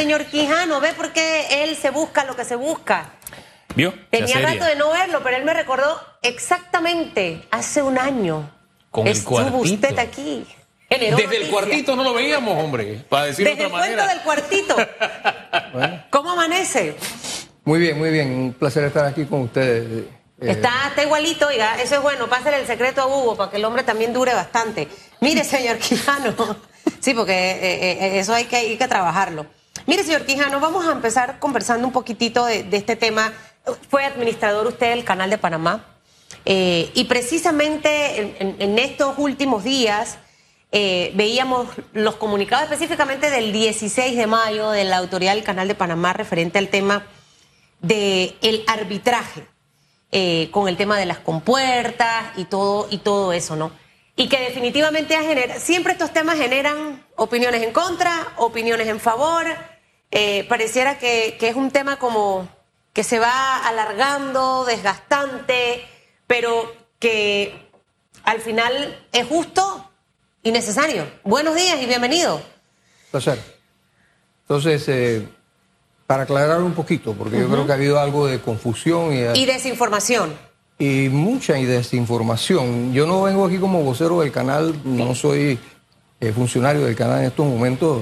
señor Quijano, ve por qué él se busca lo que se busca. ¿Vio? Tenía rato de no verlo, pero él me recordó exactamente hace un año. Con el Estuvo cuartito. usted aquí. Desde el cuartito no lo veíamos, hombre, para decirlo Desde de el otra cuento manera. del cuartito. ¿Cómo amanece? Muy bien, muy bien. Un placer estar aquí con ustedes. Eh, Está, está igualito, oiga, eso es bueno, pásale el secreto a Hugo para que el hombre también dure bastante. Mire, señor Quijano, sí, porque eh, eh, eso hay que, hay que trabajarlo. Mire, señor Quijano, vamos a empezar conversando un poquitito de, este tema. Fue administrador usted del Canal de Panamá eh, y precisamente en, estos últimos días eh, veíamos los comunicados específicamente del 16 de mayo de la autoridad del Canal de Panamá referente al tema del el arbitraje eh, con el tema de las compuertas y todo, y todo eso, ¿no? Y que definitivamente ha genera- siempre estos temas generan opiniones en contra, opiniones en favor. eh, pareciera que, que es un tema como que se va alargando, desgastante, pero que al final es justo y necesario. Buenos días y bienvenido. placer. Entonces, eh, para aclarar un poquito, porque yo creo que ha habido algo de confusión y, Y desinformación. Y mucha desinformación. Yo no vengo aquí como vocero del canal, no soy eh, funcionario del canal en estos momentos,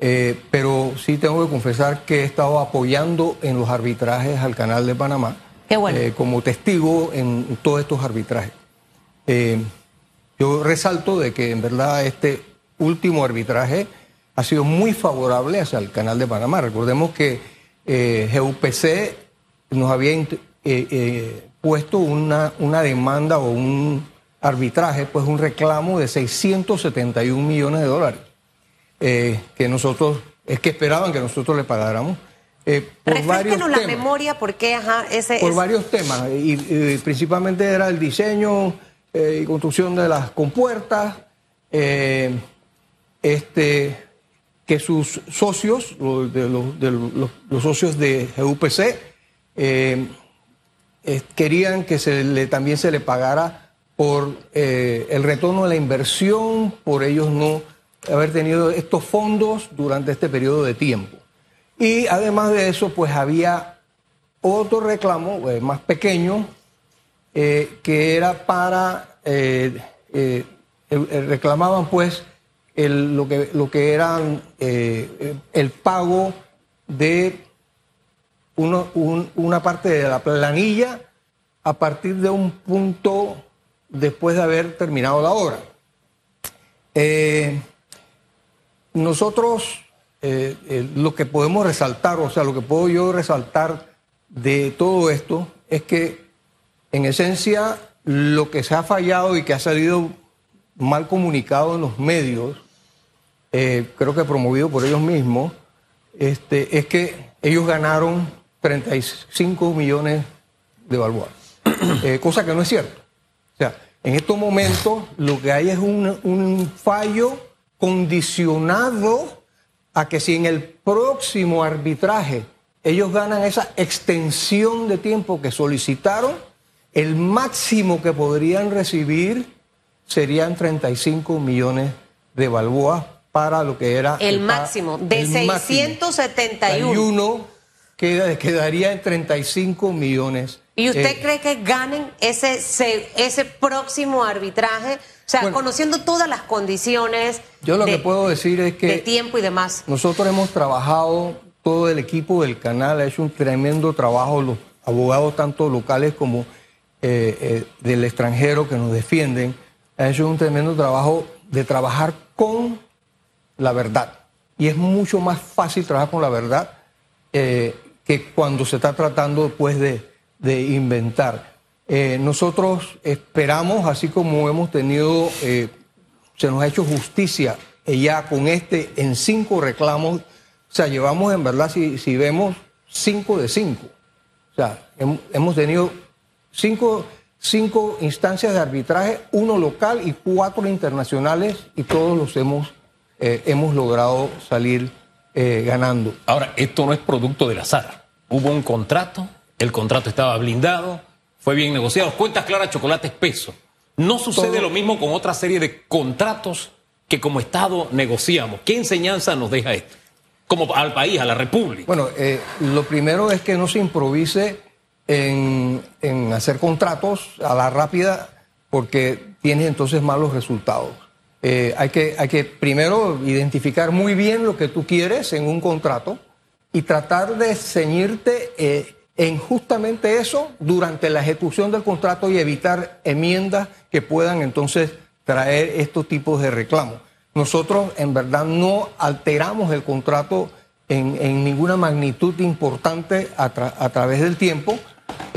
eh, pero sí tengo que confesar que he estado apoyando en los arbitrajes al canal de Panamá. Qué bueno. eh, como testigo en todos estos arbitrajes. Yo resalto de que en verdad este último arbitraje ha sido muy favorable hacia el canal de Panamá. Recordemos que GUPC nos había puesto una, una demanda o un arbitraje, pues un reclamo de 671 millones de dólares, eh, que nosotros, es que esperaban que nosotros le pagáramos. eh, por varios la temas memoria porque ajá, ese por es- varios temas y, y principalmente era el diseño eh, y construcción de las compuertas, eh, este, que sus socios, los, de los, de los- los socios de GUPC, querían que también se le pagara por eh, el retorno de la inversión, por ellos no haber tenido estos fondos durante este periodo de tiempo. Y además de eso, pues había otro reclamo eh, más pequeño eh, que era para reclamaban pues lo que lo que eran el pago de una parte de la planilla a partir de un punto después de haber terminado la obra. Eh, nosotros eh, eh, lo que podemos resaltar, o sea, lo que puedo yo resaltar de todo esto es que en esencia lo que se ha fallado y que ha salido mal comunicado en los medios, creo que promovido por ellos mismos, este, es que ellos ganaron 35 millones de balboas, Eh, cosa que no es cierto. O sea, en estos momentos lo que hay es un, un fallo condicionado a que si en el próximo arbitraje ellos ganan esa extensión de tiempo que solicitaron, el máximo que podrían recibir serían 35 millones de balboas para lo que era el máximo de el máximo. 671. 31 queda, quedaría en 35 millones. ¿Y usted Eh, cree que ganen ese, se- ese próximo arbitraje? O sea, Bueno. conociendo todas las condiciones Yo lo de, que puedo decir es que de tiempo y demás. nosotros hemos trabajado, todo el equipo del canal ha hecho un tremendo trabajo, los abogados tanto locales como eh, eh, del extranjero que nos defienden, han hecho un tremendo trabajo de trabajar con la verdad. Y es mucho más fácil trabajar con la verdad eh, que cuando se está tratando pues de, de inventar. Eh, nosotros esperamos, así como hemos tenido, eh, se nos ha hecho justicia eh, con este en cinco reclamos, o sea, llevamos en verdad, si, si vemos, cinco de cinco. O sea, hem- hemos tenido cinco, cinco instancias de arbitraje, uno local y cuatro internacionales, y todos los hemos, eh, hemos logrado salir eh, ganando. Ahora, esto no es producto del azar. Hubo un contrato, el contrato estaba blindado, fue bien negociado. Cuentas claras, chocolate espeso. No sucede Todo- lo mismo con otra serie de contratos que como Estado negociamos. ¿Qué enseñanza nos deja esto? como al país, a la República? Bueno, eh, lo primero es que no se improvise en, en hacer contratos a la rápida porque tienes entonces malos resultados. Eh, hay, que, hay que primero identificar muy bien lo que tú quieres en un contrato y tratar de ceñirte eh, en justamente eso durante la ejecución del contrato y evitar enmiendas que puedan entonces traer estos tipos de reclamos. Nosotros en verdad no alteramos el contrato en, ninguna magnitud importante a través del tiempo,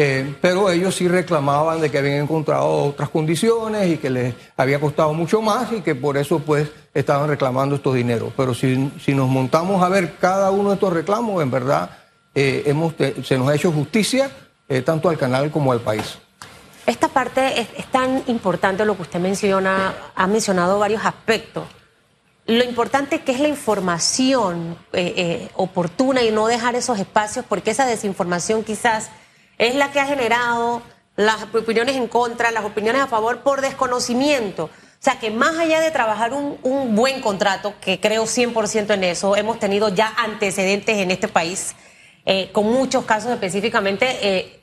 eh, pero ellos sí reclamaban de que habían encontrado otras condiciones y que les había costado mucho más y que por eso pues estaban reclamando estos dineros. Pero si, si nos montamos a ver cada uno de estos reclamos, en verdad eh, hemos, se nos ha hecho justicia eh, tanto al canal como al país. Esta parte es, tan importante lo que usted menciona, ha mencionado varios aspectos. Lo importante que es la información oportuna y no dejar esos espacios porque esa desinformación quizás es la que ha generado las opiniones en contra, las opiniones a favor por desconocimiento. O sea que más allá de trabajar un, un buen contrato, que creo 100% en eso, hemos tenido ya antecedentes en este país, eh, con muchos casos específicamente, eh,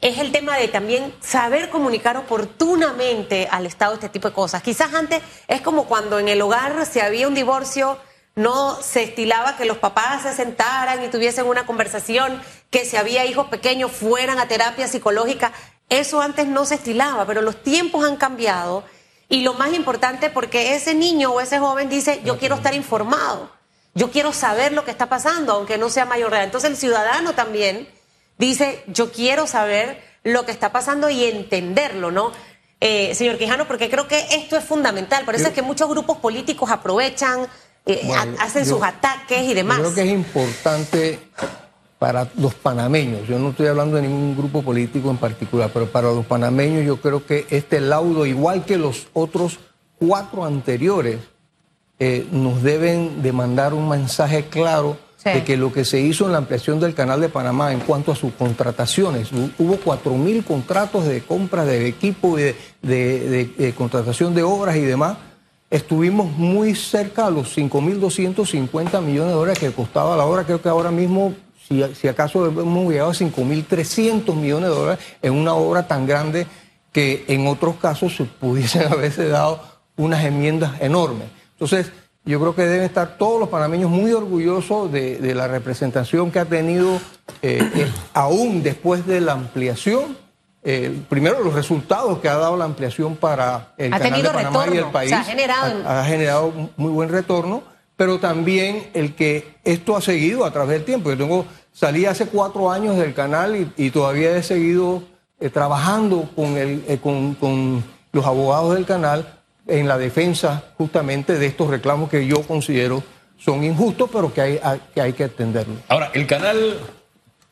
es el tema de también saber comunicar oportunamente al Estado este tipo de cosas. Quizás antes es como cuando en el hogar si había un divorcio no se estilaba que los papás se sentaran y tuviesen una conversación, que si había hijos pequeños fueran a terapia psicológica. Eso antes no se estilaba, pero los tiempos han cambiado y lo más importante porque ese niño o ese joven dice, yo quiero estar informado, yo quiero saber lo que está pasando, aunque no sea mayor de edad. Entonces el ciudadano también dice, yo quiero saber lo que está pasando y entenderlo, ¿no? Eh, señor Quijano, porque creo que esto es fundamental. Por eso es que muchos grupos políticos aprovechan eh, bueno, hacen yo, sus ataques y demás. Creo que es importante para los panameños, yo no estoy hablando de ningún grupo político en particular, pero para los panameños yo creo que este laudo, igual que los otros cuatro anteriores, eh, nos deben de mandar un mensaje claro sí. de que lo que se hizo en la ampliación del canal de Panamá en cuanto a sus contrataciones, hubo cuatro mil contratos de compra de equipo y de, de, de, de contratación de obras y demás, estuvimos muy cerca a los 5.250 millones de dólares que costaba la obra. Creo que ahora mismo, si, si acaso hemos llegado a 5.300 millones de dólares en una obra tan grande que en otros casos se pudiesen haberse dado unas enmiendas enormes. Entonces, yo creo que deben estar todos los panameños muy orgullosos de, de la representación que ha tenido, eh, eh, aún después de la ampliación, eh, primero los resultados que ha dado la ampliación para el ha canal de Panamá retorno, y el país o sea, ha, generado... Ha, ha, generado muy buen retorno, pero también el que esto ha seguido a través del tiempo. Yo tengo salí hace cuatro años del canal y, y todavía he seguido eh, trabajando con, el, eh, con, con los abogados del canal en la defensa justamente de estos reclamos que yo considero son injustos, pero que hay, que hay que atenderlos. Ahora, el canal,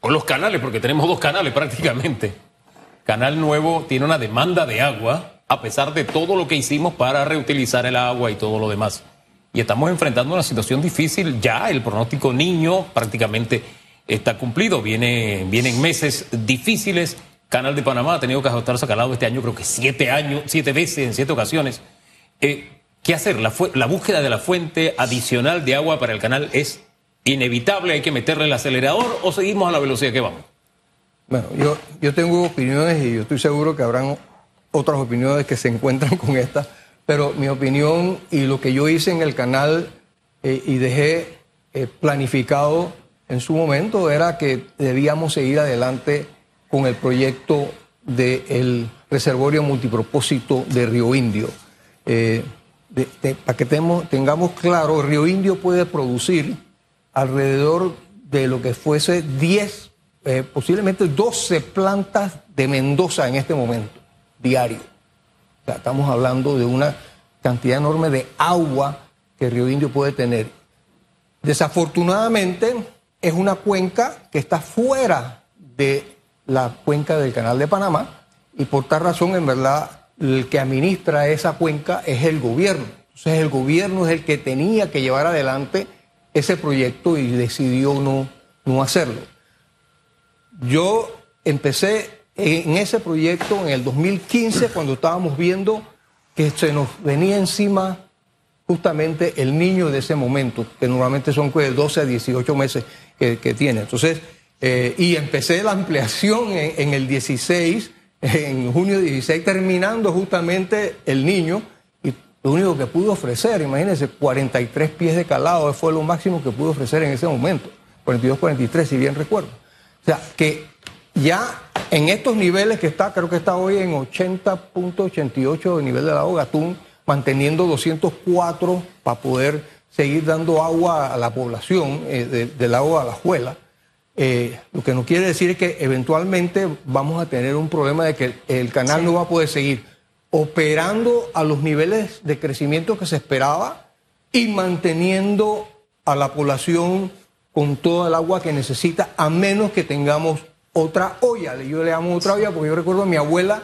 o los canales, porque tenemos dos canales prácticamente, Canal Nuevo tiene una demanda de agua, a pesar de todo lo que hicimos para reutilizar el agua y todo lo demás. Y estamos enfrentando una situación difícil. Ya el pronóstico niño prácticamente está cumplido. Viene, vienen meses difíciles. Canal de Panamá ha tenido que ajustarse a calado este año, creo que siete años, siete veces, en siete ocasiones. Eh, ¿Qué hacer? La, la búsqueda de la fuente adicional de agua para el canal es inevitable. ¿Hay que meterle el acelerador o seguimos a la velocidad que vamos? Bueno, yo, yo tengo opiniones y yo estoy seguro que habrán otras opiniones que se encuentran con esta, pero mi opinión y lo que yo hice en el canal eh, y dejé eh, planificado en su momento era que debíamos seguir adelante con el proyecto del reservorio multipropósito de Río Indio. Eh, para que tengamos claro, Río Indio puede producir alrededor de lo que fuese 10 eh, posiblemente 12 plantas de Mendoza en este momento, diario. O sea, estamos hablando de una cantidad enorme de agua que Río Indio puede tener. Desafortunadamente, es una cuenca que está fuera de la cuenca del Canal de Panamá y por tal razón, en verdad, el que administra esa cuenca es el gobierno. Entonces, el gobierno es el que tenía que llevar adelante ese proyecto y decidió no, no hacerlo. Yo empecé en ese proyecto en el 2015 cuando estábamos viendo que se nos venía encima justamente el niño de ese momento, que normalmente son pues, de 12 a 18 meses que, tiene. Entonces, eh, y empecé la ampliación en, en, el 16, en junio 16, terminando justamente el niño, y lo único que pudo ofrecer, imagínense, 43 pies de calado, fue lo máximo que pudo ofrecer en ese momento, 42, 43, si bien recuerdo. O sea, que ya en estos niveles que está, creo que está hoy en 80.88 de nivel de lago Gatún, manteniendo 204 para poder seguir dando agua a la población eh, del lago a la Juela. Eh, lo que no quiere decir es que eventualmente vamos a tener un problema de que el canal sí. no va a poder seguir operando a los niveles de crecimiento que se esperaba y manteniendo a la población con toda el agua que necesita, a menos que tengamos otra olla. Yo le llamo otra olla porque yo recuerdo a mi abuela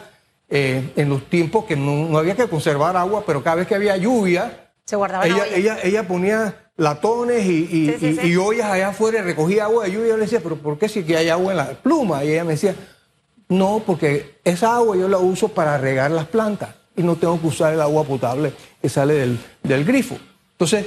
eh, en los tiempos que no, no, había que conservar agua, pero cada vez que había lluvia, se guardaba ella, olla. ella, ella ponía latones y, y, Sí, sí, y- sí. y ollas allá afuera y recogía agua de lluvia. Yo le decía, pero ¿por qué si hay agua en la pluma? Y ella me decía, no, porque esa agua yo la uso para regar las plantas y no tengo que usar el agua potable que sale del, del grifo. Entonces,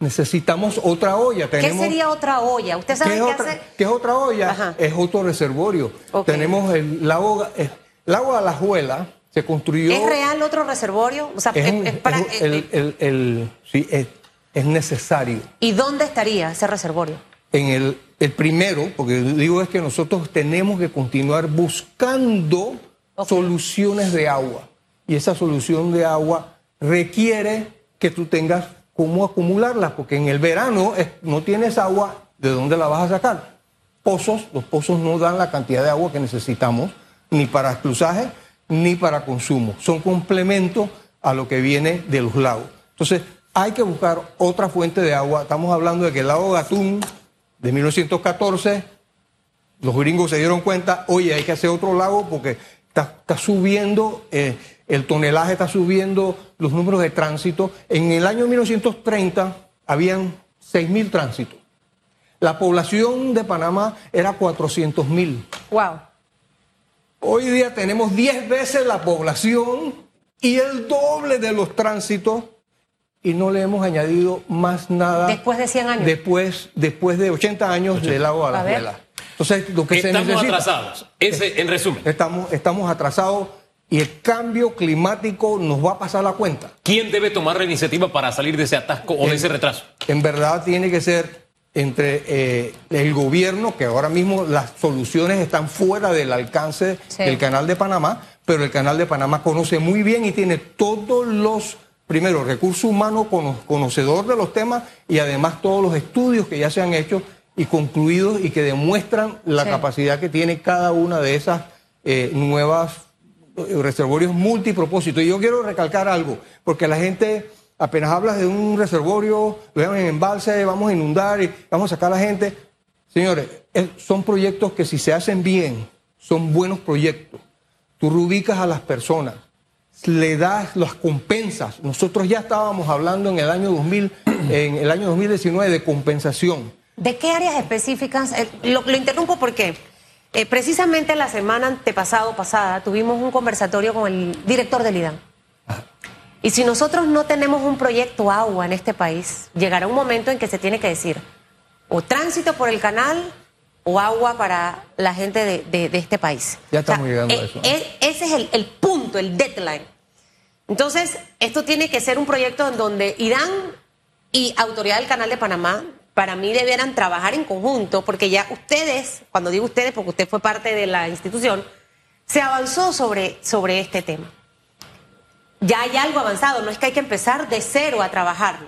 necesitamos otra olla. ¿Qué sería otra olla? ¿Usted sabe ¿Qué qué, es, otra, hace? qué es otra olla? Ajá. Es otro reservorio. Tenemos el lago, eh, el lago de la Juela, se construyó. ¿Es real otro reservorio? O sea, es es- un- es para- es un- el- el- el- sí, es, es necesario. ¿Y dónde estaría ese reservorio? En el, el primero, porque digo es que nosotros tenemos que continuar buscando soluciones de agua. Y esa solución de agua requiere que tú tengas cómo acumularla, porque en el verano no tienes agua, ¿de dónde la vas a sacar? Pozos, los pozos no dan la cantidad de agua que necesitamos, ni para exclusaje, ni para consumo. Son complementos a lo que viene de los lagos. Entonces, hay que buscar otra fuente de agua. Estamos hablando de que el lago Gatún, de 1914, los gringos se dieron cuenta, oye, hay que hacer otro lago porque está, está subiendo, eh, el tonelaje está subiendo, los números de tránsito. En el año 1930 habían 6.000 tránsitos. La población de Panamá era 400.000. Wow. Hoy día tenemos 10 veces la población y el doble de los tránsitos y no le hemos añadido más nada. Después de 100 años. Después, después de 80 años del lago a la A ver. Juela. Entonces, lo que se Estamos necesita. atrasados. Ese, en resumen, Estamos, estamos atrasados y el cambio climático nos va a pasar la cuenta. ¿quién debe tomar la iniciativa para salir de ese atasco o de ese retraso? En verdad tiene que ser entre eh, el gobierno, que ahora mismo las soluciones están fuera del alcance Sí. del canal de Panamá, pero el canal de Panamá conoce muy bien y tiene todos los, primero, recursos humanos cono- conocedor de los temas y además todos los estudios que ya se han hecho y concluidos y que demuestran la Sí. capacidad que tiene cada una de esas eh, nuevas reservorios multipropósitos. Y yo quiero recalcar algo, porque la gente apenas habla de un reservorio, lo llaman en embalse, vamos a inundar y vamos a sacar a la gente. Señores, son proyectos que si se hacen bien, son buenos proyectos. Tú rubicas a las personas, le das las compensas. Nosotros ya estábamos hablando en el año 2000, en el año 2019 de compensación. ¿De qué áreas específicas? Eh, lo interrumpo porque eh, precisamente la semana antepasada o pasada tuvimos un conversatorio con el director del IDAN. Y si nosotros no tenemos un proyecto agua en este país, llegará un momento en que se tiene que decir o tránsito por el canal o agua para la gente de, de- de este país. Ya estamos llegando a eh, eso. eh, ese es el, el punto, el deadline. Entonces, esto tiene que ser un proyecto en donde Irán y Autoridad del Canal de Panamá, para mí, debieran trabajar en conjunto, porque ya ustedes, cuando digo ustedes, porque usted fue parte de la institución, se avanzó sobre, sobre este tema. Ya hay algo avanzado, no es que hay que empezar de cero a trabajarlo.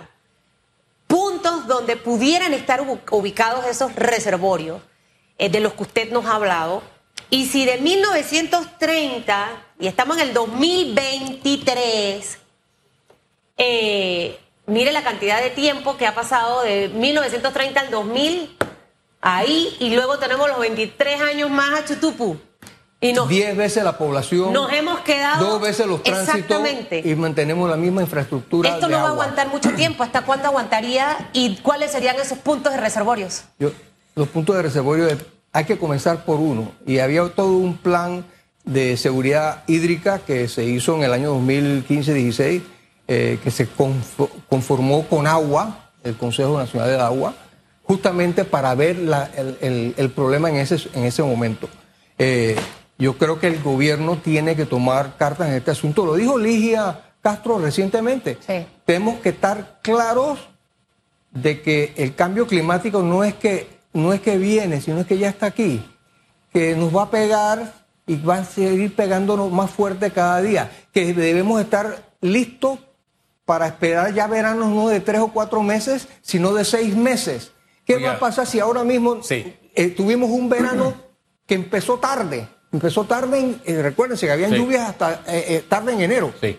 Puntos donde pudieran estar ubicados esos reservorios eh, de los que usted nos ha hablado. Y si de 1930, y estamos en el 2023, eh, mire la cantidad de tiempo que ha pasado de 1930 al 2000, ahí, y luego tenemos los 23 años más a Chutupu. Y nos, Diez veces la población. nos hemos quedado. Dos veces los tránsitos Exactamente. y mantenemos la misma infraestructura. Esto de no va a agua. aguantar mucho tiempo. ¿Hasta cuándo aguantaría? ¿Y cuáles serían esos puntos de reservorios? Yo- los puntos de reservorio de- hay que comenzar por uno. Y había todo un plan de seguridad hídrica que se hizo en el año 2015-16, eh, que se confo- conformó con agua, el Consejo Nacional de Agua, justamente para ver la- el, el- el problema en ese, en ese momento. Eh, yo creo que el gobierno tiene que tomar cartas en este asunto. Lo dijo Ligia Castro recientemente. Sí. Tenemos que estar claros de que el cambio climático no es que, no es que viene, sino es que ya está aquí, que nos va a pegar y va a seguir pegándonos más fuerte cada día, que debemos estar listos para esperar ya veranos no de tres o cuatro meses, sino de seis meses. ¿Qué Oiga. va a pasar si ahora mismo Sí. eh, tuvimos un verano que empezó tarde? Empezó tarde, en, eh, recuérdense que habían Sí. lluvias hasta eh, eh, tarde en enero. Sí.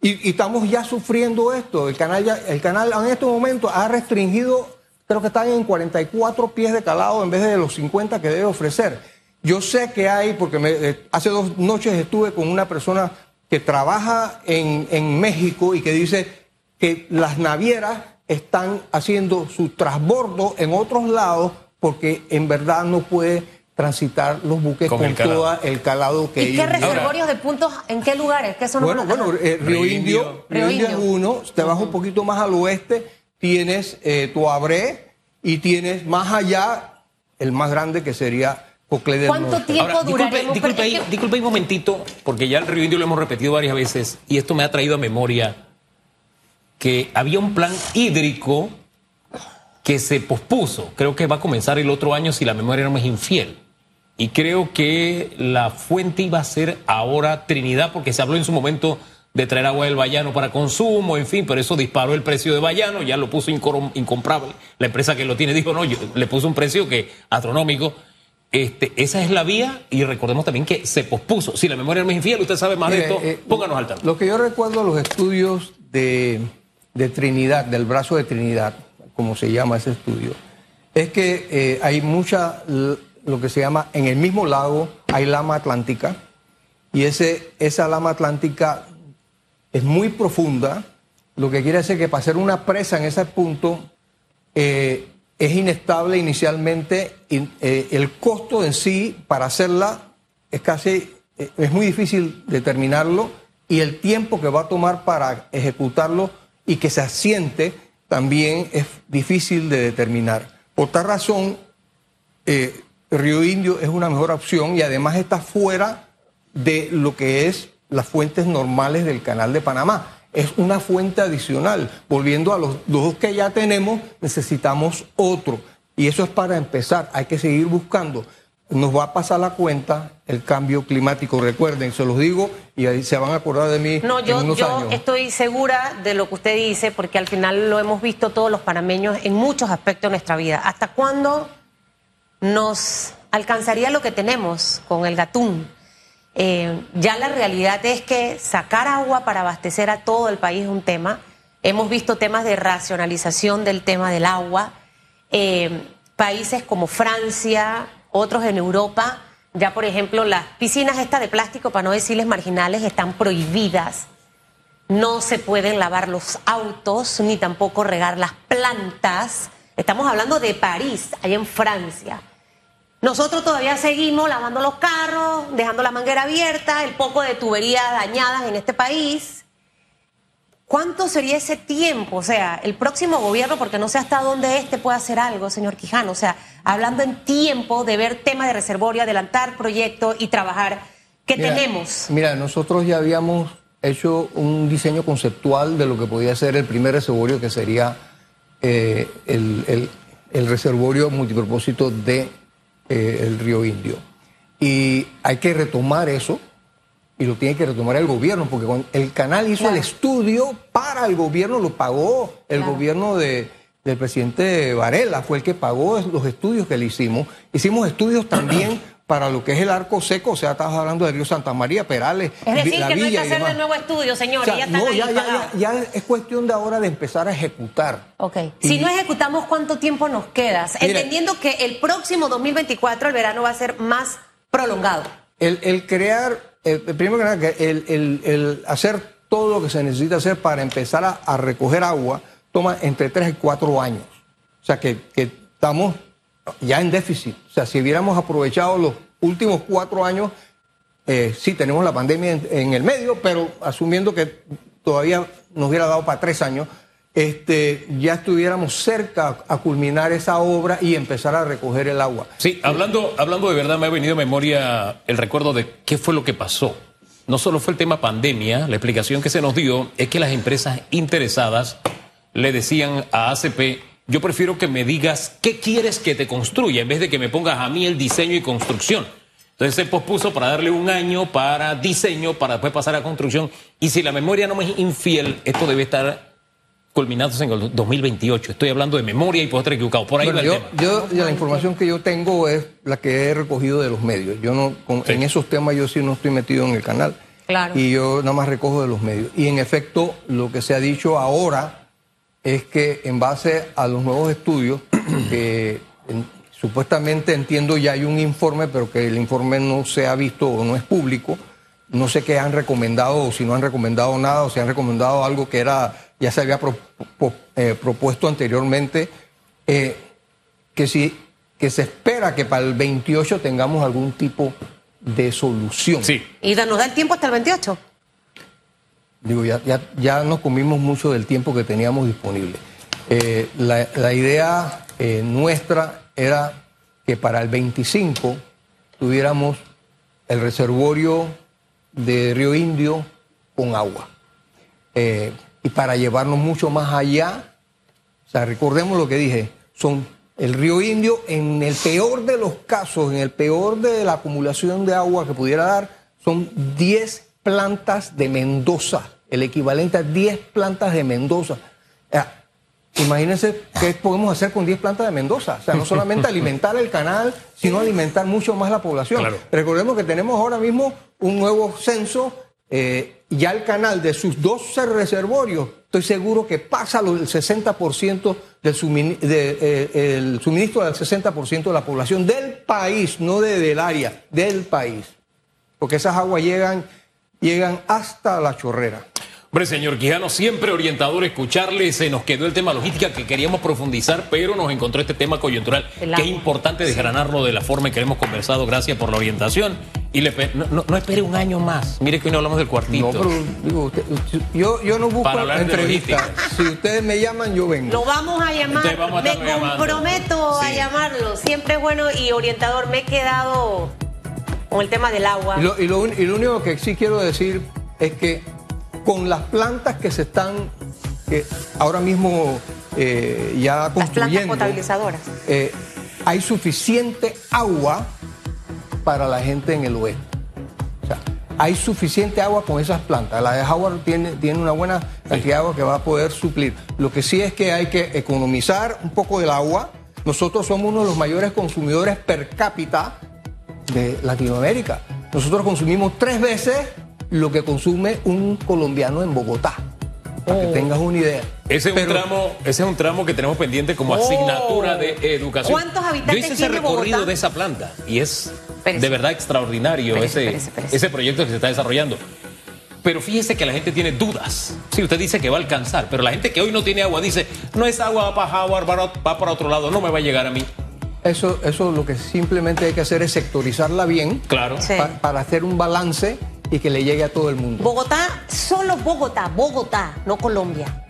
Y, y estamos ya sufriendo esto. El canal, ya, el canal en este momento ha restringido, creo que están en 44 pies de calado en vez de los 50 que debe ofrecer. Yo sé que hay, porque me- hace dos noches estuve con una persona que trabaja en, en México y que dice que las navieras están haciendo su transbordo en otros lados porque en verdad no puede transitar los buques Con con, el calado. todo el calado que ¿Y qué reservorios de puntos en qué lugares? ¿Qué son bueno, bueno, eh, Río, Río Indio. Río Indio es uno, te vas un poquito más al oeste, tienes eh, Tuabré y tienes más allá el más grande que sería Coclé ¿Cuánto tiempo Ahora, disculpe, duraremos? disculpe, ahí, que- disculpe ahí un momentito, porque ya el Río Indio lo hemos repetido varias veces y esto me ha traído a memoria que había un plan hídrico que se pospuso. Creo que va a comenzar el otro año si la memoria no me es infiel. Y creo que la fuente iba a ser ahora Trinidad, porque se habló en su momento de traer agua del Bayano para consumo, en fin, pero eso disparó el precio de Bayano, ya lo puso incomprable. La empresa que lo tiene dijo, no, yo le puso un precio que astronómico. Este, esa es la vía y recordemos también que se pospuso. Si la memoria no es infiel, usted sabe más de esto, eh, pónganos al tanto. Lo que yo recuerdo los estudios de, de Trinidad, del brazo de Trinidad, como se llama ese estudio, es que eh, hay mucha, lo que se llama, en el mismo lago hay lama atlántica, y ese, esa lama atlántica es muy profunda, lo que quiere decir que para hacer una presa en ese punto eh, es inestable inicialmente, eh, el costo en sí para hacerla es casi, eh, es muy difícil determinarlo y el tiempo que va a tomar para ejecutarlo y que se asiente también es difícil de determinar. Por tal razón, eh, Río Indio es una mejor opción y además está fuera de lo que es las fuentes normales del canal de Panamá. Es una fuente adicional. Volviendo a los dos que ya tenemos, necesitamos otro. Y eso es para empezar. Hay que seguir buscando. Nos va a pasar la cuenta el cambio climático. Recuerden, se los digo y ahí se van a acordar de mí No, en yo, unos yo años. estoy segura de lo que usted dice, porque al final lo hemos visto todos los panameños en muchos aspectos de nuestra vida. ¿Hasta cuándo nos alcanzaría lo que tenemos con el gatún? Eh, ya la realidad es que sacar agua para abastecer a todo el país es un tema. Hemos visto temas de racionalización del tema del agua. Eh, países como Francia, otros en Europa, ya por ejemplo las piscinas estas de plástico, para no decirles marginales, están prohibidas. No se pueden lavar los autos ni tampoco regar las plantas. Estamos hablando de París, allá en Francia. Nosotros todavía seguimos lavando los carros, dejando la manguera abierta, el poco de tuberías dañadas en este país. ¿Cuánto sería ese tiempo? O sea, el próximo gobierno, porque no sé hasta dónde este puede hacer algo, señor Quijano. O sea, hablando en tiempo de ver temas de reservorio, adelantar proyectos y trabajar. ¿Qué Mira, tenemos? Mira, nosotros ya habíamos hecho un diseño conceptual de lo que podía ser el primer reservorio, que sería eh, el, el- el reservorio multipropósito de eh, el río Indio. Y hay que retomar eso, y lo tiene que retomar el gobierno, porque cuando el canal hizo Claro. el estudio para el gobierno, lo pagó el Claro. gobierno de, del presidente Varela, fue el que pagó los estudios que le hicimos. Hicimos estudios también para lo que es el arco seco, o sea, estabas hablando de Río Santa María, Perales, Es decir, la que no hay que hacer de nuevo estudio, señor. O sea, ya están no, ahí ya, ya, ya, es cuestión de ahora de empezar a ejecutar. Ok. Y- Si no ejecutamos, ¿cuánto tiempo nos queda? Mira- Entendiendo que el próximo 2024 el verano va a ser más prolongado. El, el crear, el, el primero que nada, el, el- el hacer todo lo que se necesita hacer para empezar a, a recoger agua toma entre 3 y 4 años. O sea que, que estamos ya en déficit. O sea, si hubiéramos aprovechado los últimos cuatro años, eh, sí tenemos la pandemia en, el medio, pero asumiendo que todavía nos hubiera dado para tres años, este, ya estuviéramos cerca a culminar esa obra y empezar a recoger el agua. Sí, hablando, hablando de verdad, me ha venido a memoria el recuerdo de qué fue lo que pasó. No solo fue el tema pandemia, la explicación que se nos dio es que las empresas interesadas le decían a ACP, yo prefiero que me digas qué quieres que te construya en vez de que me pongas a mí el diseño y construcción. Entonces se pospuso para darle un año para diseño, para después pasar a construcción. Y si la memoria no me es infiel, esto debe estar culminados en el 2028. Estoy hablando de memoria y puedo estar equivocado. Por ahí Bueno, va el yo, tema. yo- la información que yo tengo es la que he recogido de los medios. Yo no, con- Sí. en esos temas yo sí no estoy metido en el canal. Claro. Y yo nada más recojo de los medios. Y en efecto, lo que se ha dicho ahora es que en base a los nuevos estudios, que en- supuestamente entiendo ya hay un informe, pero que el informe no se ha visto o no es público. No sé qué han recomendado o si no han recomendado nada o si han recomendado algo que era ya se había pro- eh, propuesto anteriormente, eh, que, si, que se espera que para el 28 tengamos algún tipo de solución. Sí. Y nos da el tiempo hasta el 28. Digo, ya, ya, ya nos comimos mucho del tiempo que teníamos disponible. Eh, la, la idea eh, nuestra era que para el 25 tuviéramos el reservorio de Río Indio con agua. Eh, y para llevarnos mucho más allá, o sea, recordemos lo que dije, son el río Indio, en el peor de los casos, en el peor de la acumulación de agua que pudiera dar, son 10 plantas de Mendoza, el equivalente a 10 plantas de Mendoza. Imagínense qué podemos hacer con 10 plantas de Mendoza. O sea, no solamente alimentar el canal, sino alimentar mucho más la población. Claro. Recordemos que tenemos ahora mismo un nuevo censo. eh, ya el canal de sus 12 reservorios, estoy seguro que pasa lo del 60% del sumini- de, eh, el suministro del 60% de la población del país, no de- del área, del país. Porque esas aguas llegan, llegan hasta la chorrera. Hombre, señor Quijano, siempre orientador escucharle. Se nos quedó el tema logística que queríamos profundizar, pero nos encontró este tema coyuntural. Qué agua. importante desgranarlo de la forma en que hemos conversado. Gracias por la orientación. Y le no, no- no espere un año más. Mire que hoy no hablamos del cuartito. No, pero digo, usted- usted- yo, yo no busco Para hablar de entrevistas. Si ustedes me llaman, yo vengo. Lo vamos a llamar. Entonces vamos a me llamando. comprometo a Sí. llamarlo. Siempre es bueno y orientador. Me he quedado con el tema del agua. Y lo, y lo un- y lo único que sí quiero decir es que con las plantas que se están que ahora mismo eh, ya Las plantas construyendo, potabilizadoras. eh, hay suficiente agua para la gente en el oeste. O sea, hay suficiente agua con esas plantas. La de Howard tiene, tiene una buena cantidad de agua que va a poder suplir. Lo que sí es que hay que economizar un poco del agua. Nosotros somos uno de los mayores consumidores per cápita de Latinoamérica. Nosotros consumimos tres veces lo que consume un colombiano en Bogotá. Para que tengas una idea. Ese es, un tramo, ese es un tramo que tenemos pendiente como Oh. asignatura de educación. ¿Cuántos habitantes Yo hice ese tiene recorrido Bogotá? de esa planta y es de verdad extraordinario ese, ese proyecto que se está desarrollando. Pero fíjese que la gente tiene dudas. Sí, usted dice que va a alcanzar, pero la gente que hoy no tiene agua dice, no es agua, va para Howard, va para otro lado, no me va a llegar a mí. Eso, eso lo que simplemente hay que hacer es sectorizarla bien Claro. Sí. pa- para hacer un balance y que le llegue a todo el mundo. Bogotá, solo Bogotá, Bogotá, no Colombia.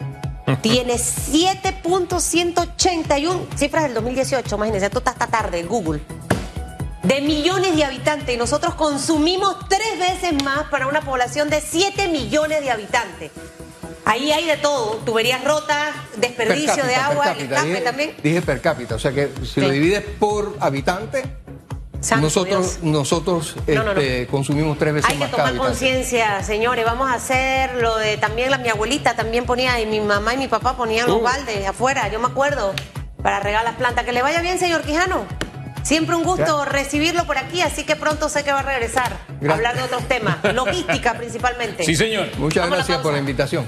Tiene 7.181 cifras del 2018, imagínense, esto está hasta tarde, Google. De millones de habitantes y nosotros consumimos tres veces más para una población de 7 millones de habitantes. Ahí hay de todo, tuberías rotas, Per desperdicio cápita, de agua, cápita. escape Dije, también. dije per cápita, o sea que si Sí. lo divides por habitante, Santo nosotros, Dios. nosotros No, no, no. este, consumimos tres veces Hay que más tomar conciencia, señores. Vamos a hacer lo de también la mi abuelita también ponía y mi mamá y mi papá ponían los Uh. baldes afuera, yo me acuerdo, para regar las plantas. Que le vaya bien, señor Quijano. Siempre un gusto recibirlo por aquí, así que pronto sé que va a regresar a Gracias. hablar de otros temas, logística principalmente. Sí, señor. Muchas Vamos a la gracias por la invitación.